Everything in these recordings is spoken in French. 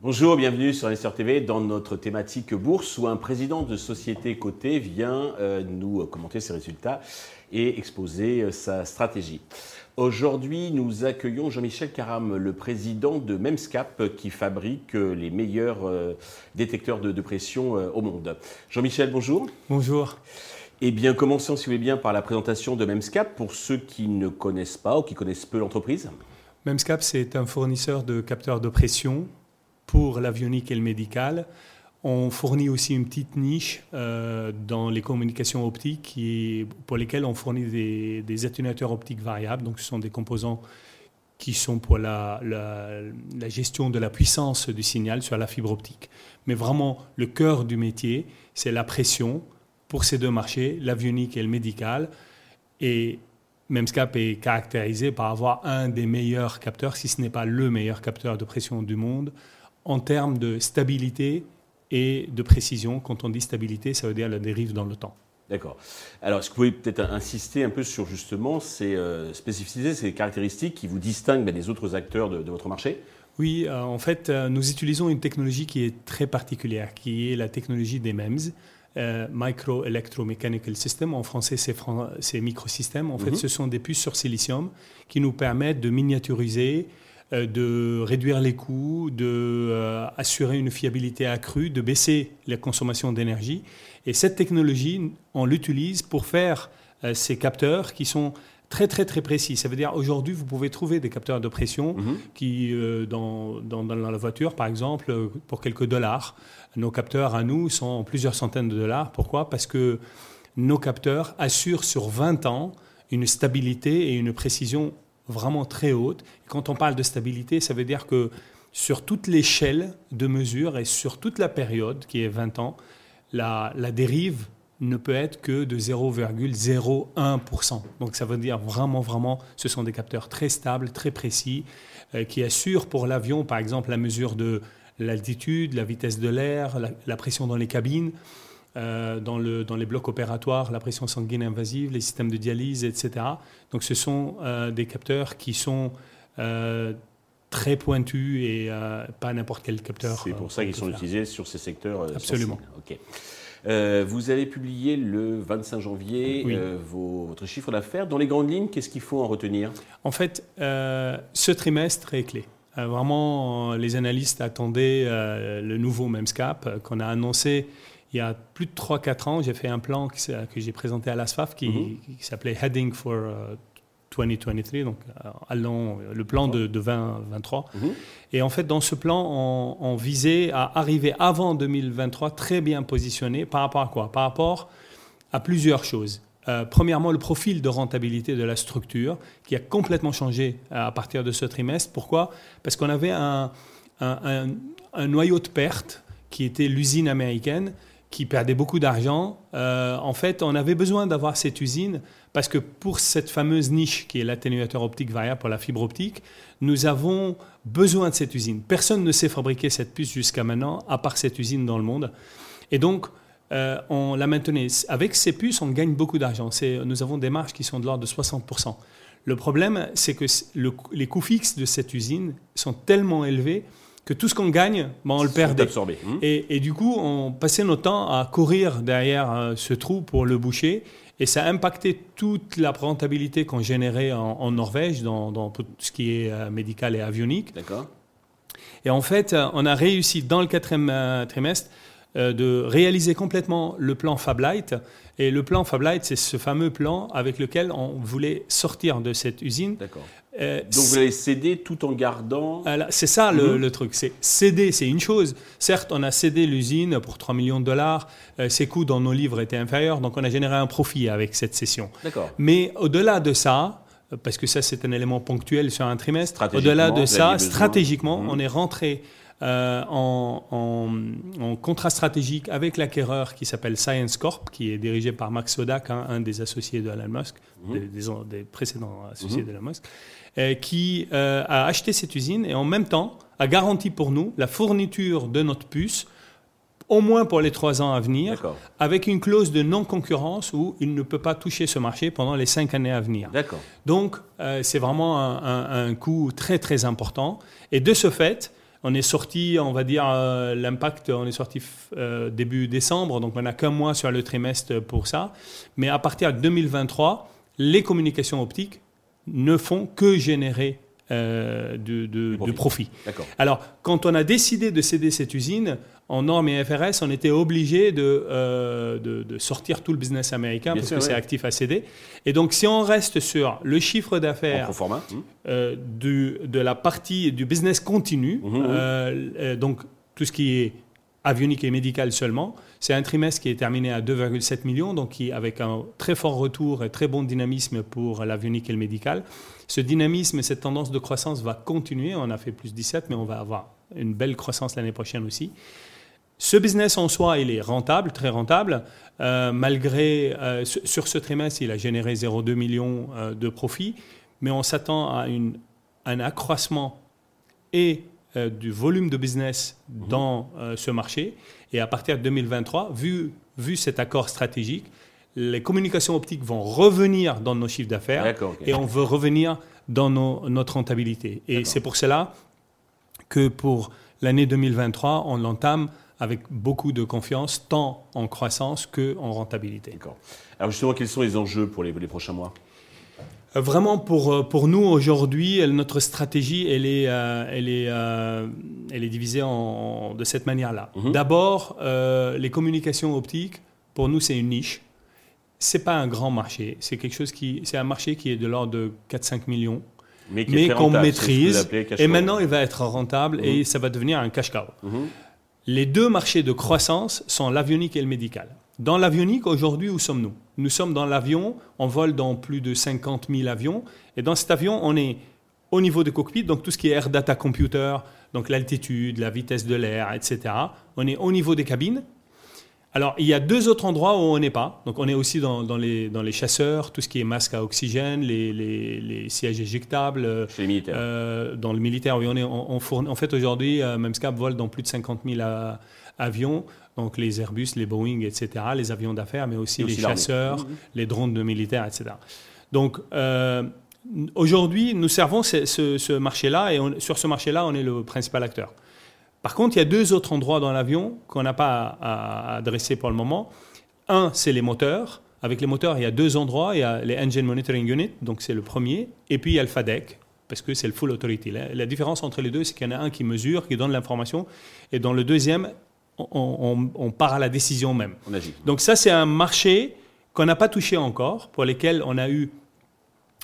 Bonjour, bienvenue sur Investor TV dans notre thématique bourse où un président de société cotée vient euh, nous commenter ses résultats et exposer euh, sa stratégie. Aujourd'hui, nous accueillons Jean-Michel Caram, le président de Memscap, qui fabrique euh, les meilleurs détecteurs de, pression au monde. Jean-Michel, bonjour. Bonjour. Eh bien, commençons, si vous voulez bien, par la présentation de Memscap pour ceux qui ne connaissent pas ou qui connaissent peu l'entreprise? Memscap, c'est un fournisseur de capteurs de pression pour l'avionique et le médical. On fournit aussi une petite niche euh, dans les communications optiques pour lesquelles on fournit des, atténuateurs optiques variables. Donc, ce sont des composants qui sont pour la, la, gestion de la puissance du signal sur la fibre optique. Mais vraiment, le cœur du métier, c'est la pression pour ces deux marchés, l'avionique et le médical. Et Memscap est caractérisé par avoir un des meilleurs capteurs, si ce n'est pas le meilleur capteur de pression du monde, en termes de stabilité et de précision. Quand on dit stabilité, ça veut dire la dérive dans le temps. D'accord. Alors, est-ce que vous pouvez peut-être insister un peu sur justement ces euh, spécificités, ces caractéristiques qui vous distinguent ben, des autres acteurs de, votre marché? Oui, euh, en fait, euh, nous utilisons une technologie qui est très particulière, qui est la technologie des MEMS. Micro Electromechanical System, en français c'est microsystème. En fait, mhm. ce sont des puces sur silicium qui nous permettent de miniaturiser euh, de réduire les coûts, de euh, une fiabilité accrue, de baisser la consommation d'énergie. Et cette technologie, on l'utilise pour faire euh, ces capteurs qui sont très très très précis. Ça veut dire aujourd'hui, vous pouvez trouver des capteurs de pression mhm. qui, dans, dans, dans, la voiture, par exemple, pour quelques dollars. Nos capteurs à nous sont plusieurs centaines de dollars. Pourquoi? Parce que nos capteurs assurent sur 20 ans une stabilité et une précision vraiment très haute. quand on parle de stabilité, ça veut dire que sur toute l'échelle de mesure et sur toute la période, qui est 20 ans, la, dérive ne peut être que de 0,01%. Donc ça veut dire vraiment, vraiment, ce sont des capteurs très stables, très précis, euh, qui assurent pour l'avion, par exemple, la mesure de l'altitude, la vitesse de l'air, la pression dans les cabines. Euh, dans, le, dans, les blocs opératoires, la pression sanguine invasive, les systèmes de dialyse, etc. Donc ce sont euh, des capteurs qui sont très pointus et pas n'importe quel capteur. C'est pour ça qu'ils sont utilisés sur ces secteurs. Absolument. Ok. Vous avez publié le 25 janvier votre chiffre d'affaires. Dans les grandes lignes, qu'est-ce qu'il faut en retenir? En fait, ce trimestre est clé. vraiment, les analystes attendaient le nouveau MEMSCAP qu'on a annoncé il y a plus de 3-4 ans, j'ai fait un plan que, j'ai présenté à l'ASFAF qui, mhm. qui s'appelait Heading for 2023, euh, donc euh, allons, le plan de, 2023. Mhm. Et en fait, dans ce plan, on, visait à arriver avant 2023 très bien positionné par rapport à quoi? Par rapport à plusieurs choses. Euh, premièrement, le profil de rentabilité de la structure qui a complètement changé à partir de ce trimestre. Pourquoi? Parce qu'on avait un, un, un noyau de perte qui était l'usine américaine qui perdait beaucoup d'argent. Euh, en fait, on avait besoin d'avoir cette usine parce que pour cette fameuse niche qui est l'atténuateur optique variable pour la fibre optique, nous avons besoin de cette usine. Personne ne sait fabriquer cette puce jusqu'à maintenant, à part cette usine dans le monde. Et donc, euh, on la maintenait. Avec ces puces, on gagne beaucoup d'argent. Nous avons des marges qui sont de l'ordre de 60%. Le problème, c'est que les coûts fixes de cette usine sont tellement élevés que tout ce qu'on gagne, ben, on le perdait. Absorbé. Mmh. Et, et, du coup, on passait notre temps à courir derrière euh, ce trou pour le boucher. Et ça a impacté toute la rentabilité qu'on générait en, Norvège dans, dans, tout ce qui est euh, médical et avionique. D'accord. Et en fait, euh, on a réussi dans le quatrième trimestre de réaliser complètement le plan Fablight. Et le plan Fablight, c'est ce fameux plan avec lequel on voulait sortir de cette usine. D'accord. Euh, Donc vous allez céder tout en gardant. C'est ça mhm. le, truc. C'est céder, c'est une chose. Certes, on a cédé l'usine pour 3 millions de dollars. Euh, ses coûts dans nos livres étaient inférieurs, donc on a généré un profit avec cette cession. Mais au-delà de ça, parce que ça c'est un élément ponctuel sur un trimestre. Au-delà de ça, stratégiquement, mhm. on est rentré euh, en, contrat stratégique avec l'acquéreur qui s'appelle Science Corp, qui est dirigé par Max Sodak, hein, un des associés de Elon Musk, mhm. des, précédents associés de Elon Musk. Euh, qui euh, a acheté cette usine et en même temps a garanti pour nous la fourniture de notre puce au moins pour les trois ans à venir, avec une clause de non-concurrence où il ne peut pas toucher ce marché pendant les cinq années à venir. Donc, euh, c'est vraiment un, un, coût très, très important. Et de ce fait, on est sorti, on va dire, euh, l'impact, on est sorti euh, début décembre, donc on n'a qu'un mois sur le trimestre pour ça. Mais à partir de 2023, les communications optiques ne font que générer euh, de, profit. Alors, quand on a décidé de céder cette usine, en normes et FRS, on était obligé de, euh, de, sortir tout le business américain parce que c'est actif à céder. Et donc, si on reste sur le chiffre d'affaires euh, de la partie du business continu, mmh, mmh. donc tout ce qui est avionique et médical seulement. C'est un trimestre qui est terminé à 2,7 millions, donc qui, avec un très fort retour et très bon dynamisme pour l'avionique et le médical. Ce dynamisme et cette tendance de croissance va continuer. On a fait plus 17, mais on va avoir une belle croissance l'année prochaine aussi. Ce business en soi, il est rentable, très rentable. Euh, malgré, euh, sur ce trimestre, il a généré 0,2 millions euh, de profits, mais on s'attend à une, un accroissement et euh, du volume de business mhm. dans euh, ce marché. Et à partir de 2023, vu, vu cet accord stratégique, les communications optiques vont revenir dans nos chiffres d'affaires et on veut revenir dans notre rentabilité. Et c'est pour cela que pour l'année 2023, on l'entame avec beaucoup de confiance, tant en croissance qu'en rentabilité. Alors justement, quels sont les enjeux pour les prochains mois? Vraiment, pour, euh, pour nous, aujourd'hui, notre stratégie, elle est, euh, elle est, elle est divisée en, de cette manière-là. Mhm. D'abord, les communications optiques, pour nous, c'est une niche. C'est pas un grand marché. C'est quelque chose qui, c'est un marché qui est de l'ordre de 4-5 millions, mais, qu'on maîtrise. Et maintenant, il va être rentable et mhm. ça va devenir un cash cow. Mhm. Les deux marchés de croissance sont l'avionique et le médical. Dans l'avionique, aujourd'hui, où sommes-nous? Nous sommes dans l'avion, on vole dans plus de 50 000 avions, et dans cet avion, on est au niveau du cockpit, donc tout ce qui est air data computer, donc l'altitude, la vitesse de l'air, etc. On est au niveau des cabines. Alors, il y a deux autres endroits où on n'est pas. Donc, on est aussi dans, les, dans les chasseurs, tout ce qui est masque à oxygène, les, sièges éjectables. Chez les militaires. Euh, dans le militaire, oui, on est, en fait, aujourd'hui, euh, Memscap vole dans plus de 50 000 avions donc les Airbus, les Boeing, etc., les avions d'affaires, mais aussi, les chasseurs, mmh. les drones de militaires, etc. Donc euh, aujourd'hui, nous servons ce, marché-là et sur ce marché-là, on est le principal acteur. Par contre, il y a deux autres endroits dans l'avion qu'on n'a pas à, adresser pour le moment. Un, c'est les moteurs. Avec les moteurs, il y a deux endroits. Il y a les Engine Monitoring Unit, donc c'est le premier. Et puis il y a le FADEC, parce que c'est le Full Authority. La, la différence entre les deux, c'est qu'il y en a un qui mesure, qui donne l'information, et dans le deuxième, on, part à la décision même. Donc ça, c'est un marché qu'on n'a pas touché encore, pour lesquels on a eu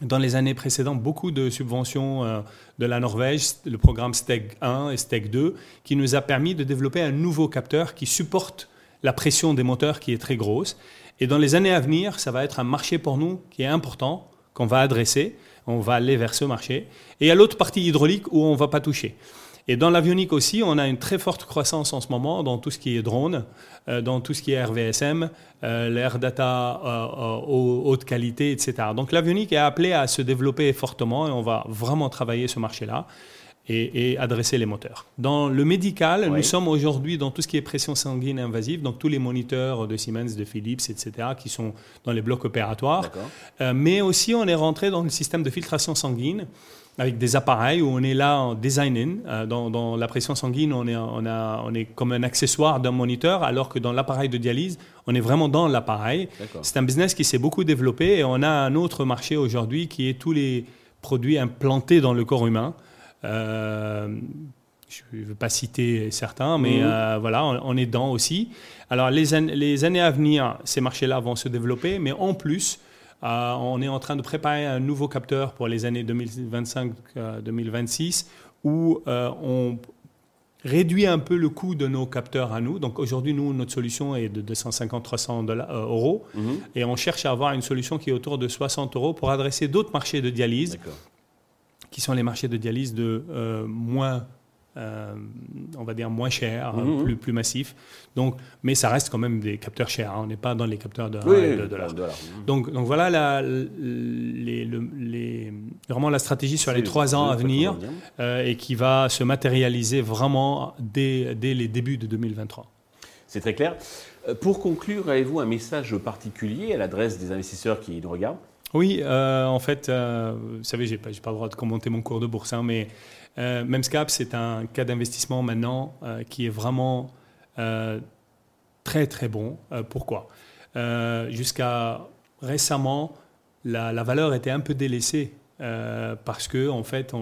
dans les années précédentes beaucoup de subventions euh, de la Norvège, le programme STEG 1 et STEG 2, qui nous a permis de développer un nouveau capteur qui supporte la pression des moteurs qui est très grosse. Et dans les années à venir, ça va être un marché pour nous qui est important, qu'on va adresser. On va aller vers ce marché. Et il y a l'autre partie hydraulique où on ne va pas toucher. Et dans l'avionique aussi, on a une très forte croissance en ce moment dans tout ce qui est drone, euh, dans tout ce qui est RVSM, euh, l'air data euh, haute qualité, etc. Donc l'avionique est appelé à se développer fortement et on va vraiment travailler ce marché-là. Et, adresser les moteurs. Dans le médical, nous sommes aujourd'hui dans tout ce qui est pression sanguine invasive, donc tous les moniteurs de Siemens, de Philips, etc., qui sont dans les blocs opératoires. mais aussi, on est rentré dans le système de filtration sanguine avec des appareils où on est là en design euh, dans, la pression sanguine, on est, on, a, on est comme un accessoire d'un moniteur, alors que dans l'appareil de dialyse, on est vraiment dans l'appareil. C'est un business qui s'est beaucoup développé et on a un autre marché aujourd'hui qui est tous les produits implantés dans le corps humain. Euh, je ne veux pas citer certains, mais mhm. euh, voilà, on, est dedans aussi. Alors les, les années à venir, ces marchés-là vont se développer, mais en plus, euh, on est en train de préparer un nouveau capteur pour les années 2025-2026 où euh, on réduit un peu le coût de nos capteurs à nous. Donc aujourd'hui, nous, notre solution est de 250-300 euh, euros mhm. et on cherche à avoir une solution qui est autour de 60 euros pour adresser d'autres marchés de dialyse qui sont les marchés de dialyse de moins euh, on va dire moins cher, mhm. plus, plus massif. Donc, mais ça reste quand même des capteurs chers. Hein. On n'est pas dans les capteurs de, dollars. Mhm. Donc, donc voilà la, les, les, vraiment la stratégie sur les trois ans à venir euh, et qui va se matérialiser vraiment dès, dès les débuts de 2023. C'est très clair. Pour conclure, avez-vous un message particulier à l'adresse des investisseurs qui nous regardent? Oui, en fait, vous savez, je n'ai pas, pas, le droit de commenter mon cours de bourse, hein, mais Memscap, c'est un cas d'investissement maintenant qui est vraiment très très bon. pourquoi? Jusqu'à récemment, la, valeur était un peu délaissée euh, parce que en fait,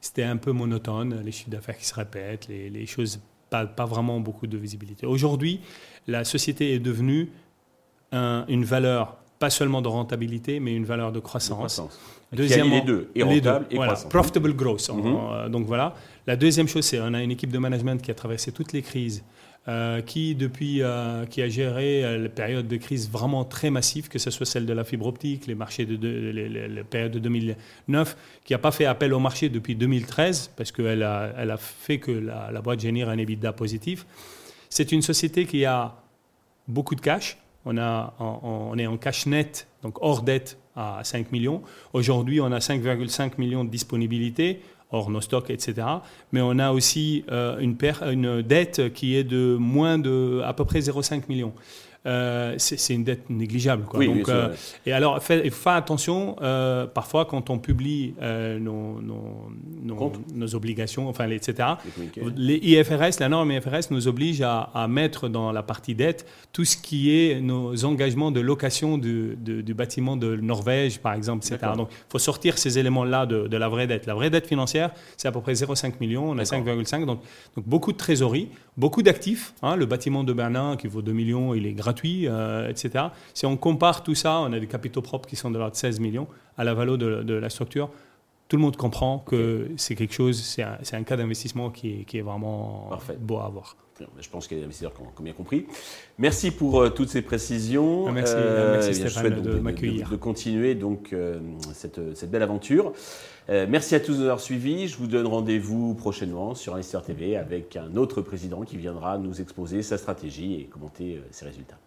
c'était un peu monotone, les chiffres d'affaires qui se répètent, les, choses pas, pas, vraiment beaucoup de visibilité. Aujourd'hui, la société est devenue une valeur pas seulement de rentabilité, mais une valeur de croissance. Deuxièmement, les deux, et rentable et voilà, Profitable growth. Mhm. Euh, donc voilà. La deuxième chose, c'est on a une équipe de management qui a traversé toutes les crises euh, qui, depuis, euh, qui a géré euh, la période de crise vraiment très massive, que ce soit celle de la fibre optique, les marchés de, la période de 2009, qui n'a pas fait appel au marché depuis 2013, parce qu'elle a, elle a fait que la, boîte génère un EBITDA positif. C'est une société qui a beaucoup de cash. On, a, on est en cash net, donc hors dette, à 5 millions. Aujourd'hui, on a 5,5 millions de disponibilité hors nos stocks, etc. Mais on a aussi euh, une, une, dette qui est de moins de à peu près 0,5 millions. Euh, c'est une dette négligeable. Quoi. Donc, euh, et alors, il faut faire attention, euh, parfois, quand on publie nos, nos, obligations, enfin, etc., les IFRS, la norme IFRS nous oblige à, mettre dans la partie dette tout ce qui est nos engagements de location du, du bâtiment de Norvège, par exemple, etc. Donc, il faut sortir ces éléments-là de, de, la vraie dette. La vraie dette financière, c'est à peu près 0,5 millions, on a 5,5, donc, donc beaucoup de trésorerie, beaucoup d'actifs. Hein, le bâtiment de Berlin qui vaut 2 millions, il est gratuit euh, etc. Si on compare tout ça, on a des capitaux propres qui sont de l'ordre de 16 millions à la valeur de, la structure. Tout le monde comprend que c'est quelque chose, c'est un, cas d'investissement qui est, vraiment beau à avoir. Je pense qu'il y a des investisseurs qui ont, bien compris. Merci pour euh, toutes ces précisions. Ah, merci, euh, merci Stéphane de, m'accueillir. De, continuer donc cette, cette, belle aventure. merci à tous de nous avoir suivis. Je vous donne rendez-vous prochainement sur Investir TV avec un autre président qui viendra nous exposer sa stratégie et commenter ses résultats.